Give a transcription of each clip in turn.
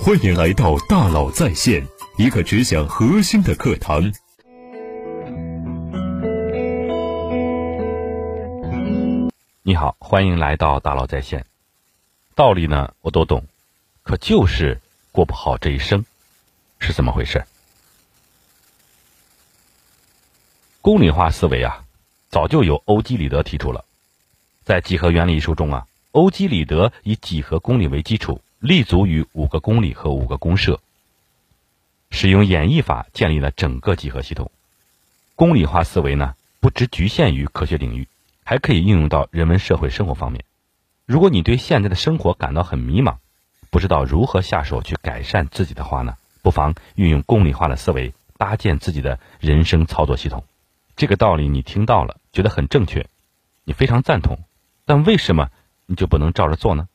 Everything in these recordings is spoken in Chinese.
欢迎来到大佬在线，一个只讲核心的课堂。你好，欢迎来到大佬在线。道理呢，我都懂，可就是过不好这一生，是怎么回事？公理化思维啊，早就有欧几里得提出了。在《几何原理》一书中啊，欧几里得以几何公理为基础，立足于五个公理和五个公社，使用演绎法建立了整个几何系统。公理化思维呢，不只局限于科学领域，还可以应用到人文社会生活方面。如果你对现在的生活感到很迷茫，不知道如何下手去改善自己的话呢，不妨运用公理化的思维，搭建自己的人生操作系统。这个道理你听到了，觉得很正确，你非常赞同。但为什么你就不能照着做呢？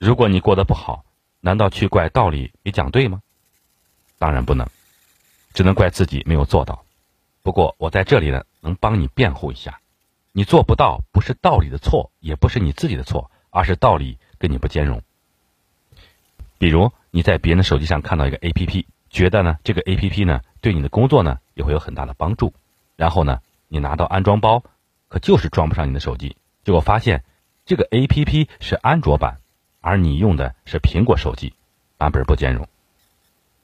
如果你过得不好，难道去怪道理没讲对吗？当然不能，只能怪自己没有做到。不过我在这里呢，能帮你辩护一下：你做不到，不是道理的错，也不是你自己的错，而是道理跟你不兼容。比如你在别人的手机上看到一个 APP，觉得呢这个 APP 呢对你的工作呢也会有很大的帮助，然后呢你拿到安装包，可就是装不上你的手机。结果发现，这个 A P P 是安卓版，而你用的是苹果手机，版本不兼容。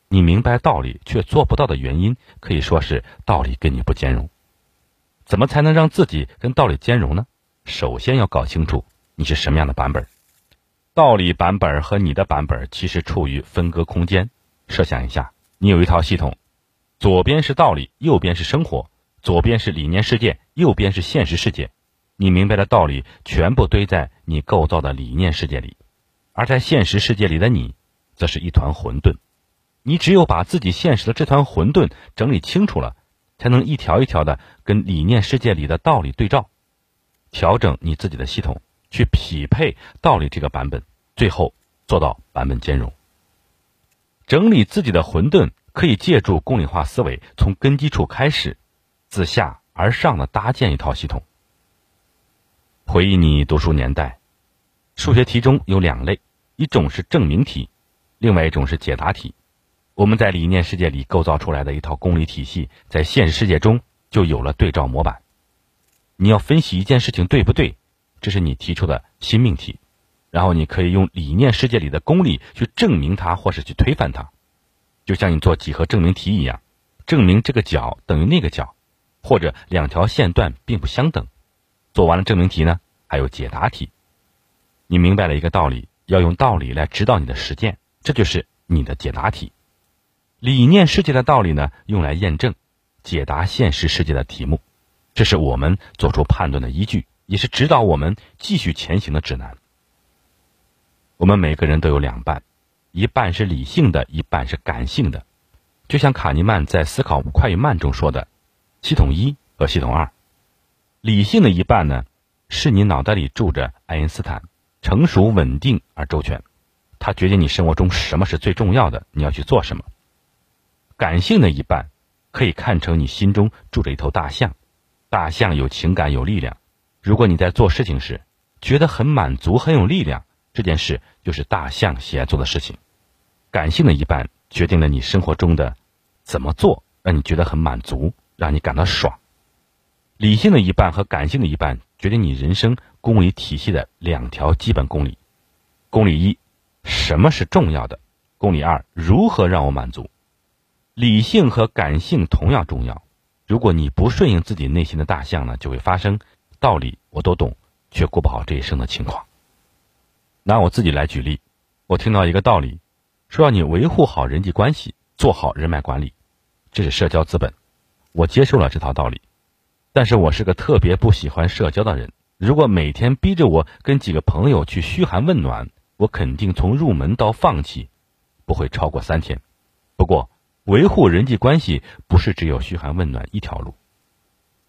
你明白道理却做不到的原因，可以说是道理跟你不兼容。怎么才能让自己跟道理兼容呢？首先要搞清楚你是什么样的版本。道理版本和你的版本其实处于分割空间。设想一下，你有一套系统，左边是道理，右边是生活；左边是理念世界，右边是现实世界。你明白的道理全部堆在你构造的理念世界里，而在现实世界里的你，则是一团混沌。你只有把自己现实的这团混沌整理清楚了，才能一条一条的跟理念世界里的道理对照，调整你自己的系统，去匹配道理这个版本，最后做到版本兼容。整理自己的混沌，可以借助公理化思维，从根基处开始，自下而上的搭建一套系统。回忆你读书年代，数学题中有两类，一种是证明题，另外一种是解答题。我们在理念世界里构造出来的一套公理体系，在现实世界中就有了对照模板。你要分析一件事情对不对，这是你提出的新命题，然后你可以用理念世界里的公理去证明它，或是去推翻它。就像你做几何证明题一样，证明这个角等于那个角，或者两条线段并不相等。做完了证明题呢，还有解答题。你明白了一个道理，要用道理来指导你的实践，这就是你的解答题。理念世界的道理呢，用来验证、解答现实世界的题目，这是我们做出判断的依据，也是指导我们继续前行的指南。我们每个人都有两半，一半是理性的，一半是感性的。就像卡尼曼在《思考快与慢》中说的：“系统一和系统二。”理性的一半呢，是你脑袋里住着爱因斯坦，成熟、稳定而周全，它决定你生活中什么是最重要的，你要去做什么。感性的一半，可以看成你心中住着一头大象，大象有情感有力量。如果你在做事情时觉得很满足、很有力量，这件事就是大象喜爱做的事情。感性的一半决定了你生活中的怎么做，让你觉得很满足，让你感到爽。理性的一半和感性的一半决定你人生公理体系的两条基本公理：公理一，什么是重要的；公理二，如何让我满足。理性和感性同样重要。如果你不顺应自己内心的大象呢，就会发生道理我都懂，却过不好这一生的情况。拿我自己来举例，我听到一个道理，说要你维护好人际关系，做好人脉管理，这是社交资本。我接受了这套道理。但是我是个特别不喜欢社交的人。如果每天逼着我跟几个朋友去嘘寒问暖，我肯定从入门到放弃不会超过三天。不过，维护人际关系不是只有嘘寒问暖一条路。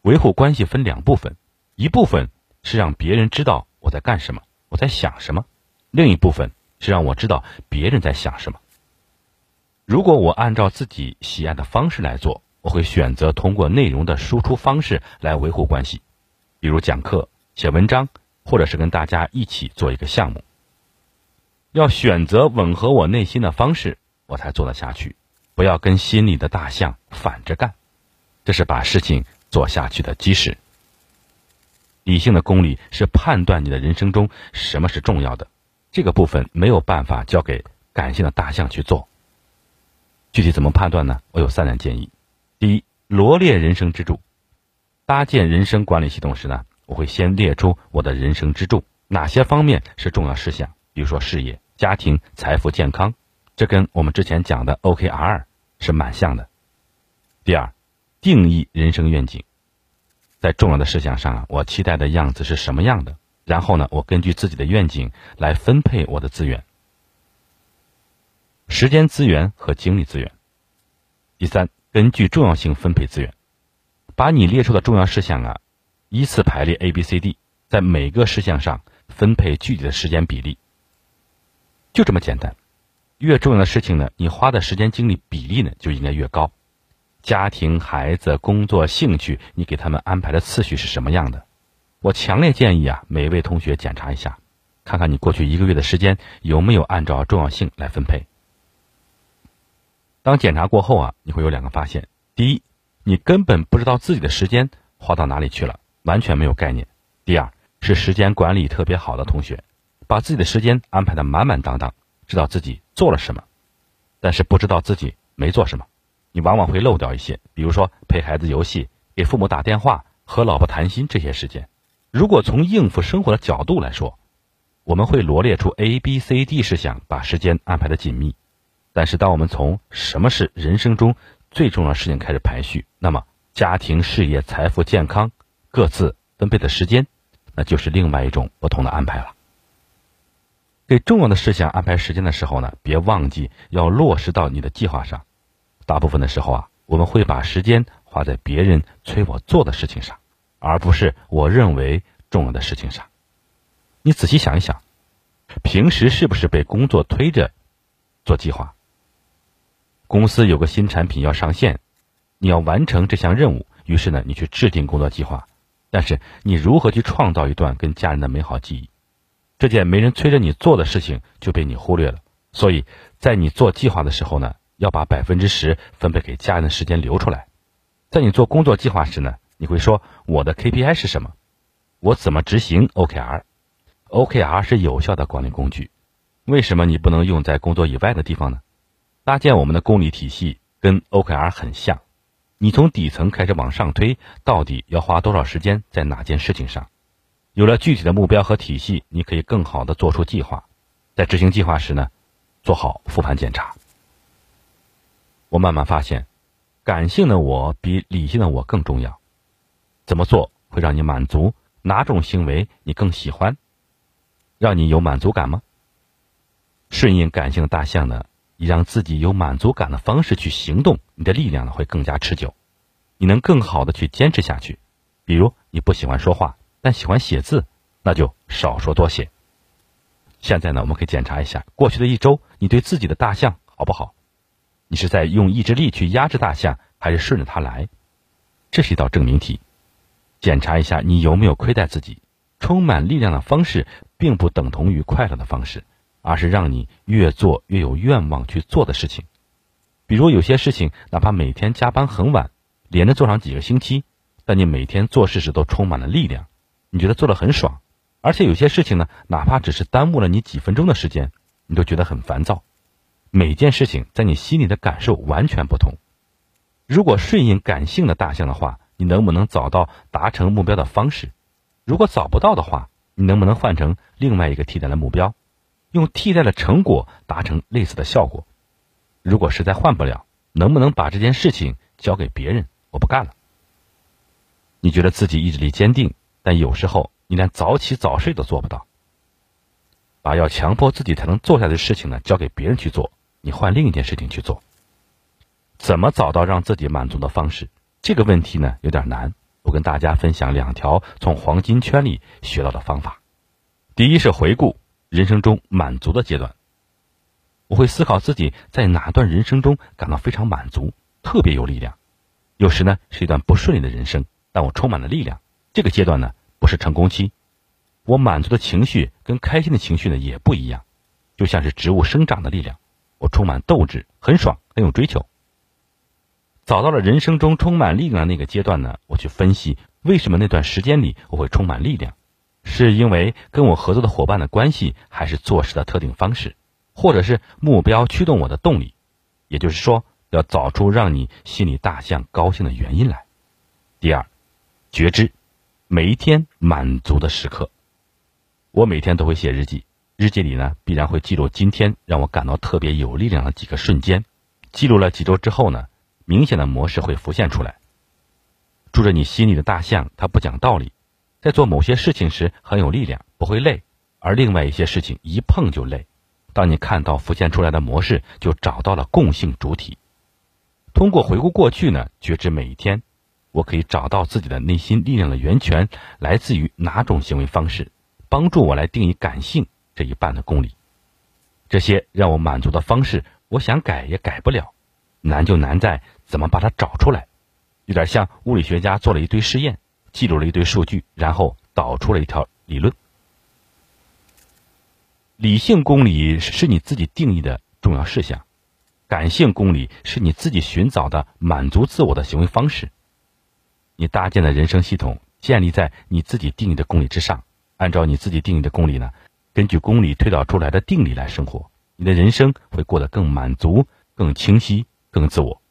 维护关系分两部分，一部分是让别人知道我在干什么，我在想什么；另一部分是让我知道别人在想什么。如果我按照自己喜爱的方式来做。我会选择通过内容的输出方式来维护关系，比如讲课、写文章，或者是跟大家一起做一个项目。要选择吻合我内心的方式，我才做得下去。不要跟心里的大象反着干，这是把事情做下去的基石。理性的公理是判断你的人生中什么是重要的，这个部分没有办法交给感性的大象去做。具体怎么判断呢？我有三点建议：第一，罗列人生支柱。搭建人生管理系统时呢，我会先列出我的人生支柱，哪些方面是重要事项，比如说事业、家庭、财富、健康。这跟我们之前讲的 OKR 是蛮像的。第二，定义人生愿景，在重要的事项上啊，我期待的样子是什么样的？然后呢，我根据自己的愿景来分配我的资源，时间资源和精力资源。第三，根据重要性分配资源，把你列出的重要事项啊，依次排列 A、B、C、D，在每个事项上分配具体的时间比例，就这么简单。越重要的事情呢，你花的时间精力比例呢就应该越高。家庭、孩子、工作、兴趣，你给他们安排的次序是什么样的？我强烈建议啊，每位同学检查一下，看看你过去一个月的时间有没有按照重要性来分配。当检查过后啊，你会有两个发现：第一，你根本不知道自己的时间花到哪里去了，完全没有概念；第二，是时间管理特别好的同学，把自己的时间安排的满满当当。知道自己做了什么，但是不知道自己没做什么，你往往会漏掉一些，比如说陪孩子游戏、给父母打电话、和老婆谈心这些时间。如果从应付生活的角度来说，我们会罗列出 A、B、C、D 事项，把时间安排的紧密。但是当我们从什么是人生中最重要的事情开始排序，那么家庭、事业、财富、健康各自分配的时间，那就是另外一种不同的安排了。给重要的事项安排时间的时候呢，别忘记要落实到你的计划上。大部分的时候啊，我们会把时间花在别人催我做的事情上，而不是我认为重要的事情上。你仔细想一想，平时是不是被工作推着做计划？公司有个新产品要上线，你要完成这项任务，于是呢，你去制定工作计划。但是你如何去创造一段跟家人的美好记忆？这件没人催着你做的事情就被你忽略了，所以在你做计划的时候呢，要把百分之十分配给家人的时间留出来。在你做工作计划时呢，你会说我的 KPI 是什么？我怎么执行 OKR？OKR 是有效的管理工具，为什么你不能用在工作以外的地方呢？搭建我们的公理体系跟 OKR 很像，你从底层开始往上推，到底要花多少时间在哪件事情上？有了具体的目标和体系，你可以更好的做出计划。在执行计划时呢，做好复盘检查。我慢慢发现，感性的我比理性的我更重要。怎么做会让你满足？哪种行为你更喜欢？让你有满足感吗？顺应感性的大象呢，以让自己有满足感的方式去行动，你的力量呢会更加持久，你能更好的去坚持下去。比如你不喜欢说话。但喜欢写字，那就少说多写。现在呢，我们可以检查一下过去的一周，你对自己的大象好不好？你是在用意志力去压制大象，还是顺着它来？这是一道证明题。检查一下你有没有亏待自己。充满力量的方式，并不等同于快乐的方式，而是让你越做越有愿望去做的事情。比如有些事情，哪怕每天加班很晚，连着做上几个星期，但你每天做事时都充满了力量。你觉得做的很爽，而且有些事情呢，哪怕只是耽误了你几分钟的时间，你都觉得很烦躁。每件事情在你心里的感受完全不同。如果顺应感性的大象的话，你能不能找到达成目标的方式？如果找不到的话，你能不能换成另外一个替代的目标，用替代的成果达成类似的效果？如果实在换不了，能不能把这件事情交给别人？我不干了。你觉得自己意志力坚定？但有时候你连早起早睡都做不到，把要强迫自己才能做下的事情呢交给别人去做，你换另一件事情去做。怎么找到让自己满足的方式？这个问题呢有点难。我跟大家分享两条从黄金圈里学到的方法。第一是回顾人生中满足的阶段，我会思考自己在哪段人生中感到非常满足，特别有力量。有时呢是一段不顺利的人生，但我充满了力量。这个阶段呢，不是成功期，我满足的情绪跟开心的情绪呢也不一样。就像是植物生长的力量，我充满斗志，很爽，很有追求。找到了人生中充满力量的那个阶段呢，我去分析为什么那段时间里我会充满力量，是因为跟我合作的伙伴的关系，还是做事的特定方式，或者是目标驱动我的动力？也就是说，要找出让你心里大象高兴的原因来。第二，觉知每一天满足的时刻。我每天都会写日记，日记里呢必然会记录今天让我感到特别有力量的几个瞬间。记录了几周之后呢，明显的模式会浮现出来。住着你心里的大象，它不讲道理，在做某些事情时很有力量，不会累；而另外一些事情一碰就累。当你看到浮现出来的模式，就找到了共性主体。通过回顾过去呢，觉知每一天，我可以找到自己的内心力量的源泉来自于哪种行为方式，帮助我来定义感性这一半的公理。这些让我满足的方式，我想改也改不了，难就难在怎么把它找出来。有点像物理学家做了一堆试验，记录了一堆数据，然后导出了一条理论。理性公理是你自己定义的重要事项，感性公理是你自己寻找的满足自我的行为方式。你搭建的人生系统建立在你自己定义的公理之上，按照你自己定义的公理呢，根据公理推导出来的定理来生活，你的人生会过得更满足、更清晰、更自我。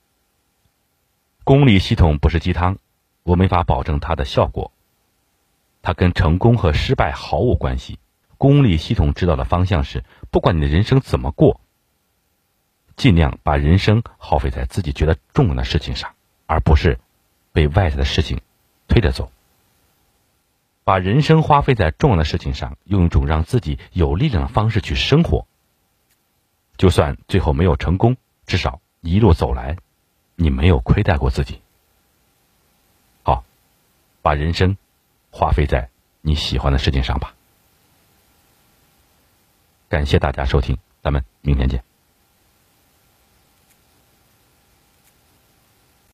公理系统不是鸡汤，我没法保证它的效果，它跟成功和失败毫无关系。公理系统指导的方向是：不管你的人生怎么过，尽量把人生耗费在自己觉得重要的事情上，而不是被外在的事情推着走。把人生花费在重要的事情上，用一种让自己有力量的方式去生活。就算最后没有成功，至少一路走来，你没有亏待过自己。把人生花费在你喜欢的事情上吧。感谢大家收听，咱们明天见。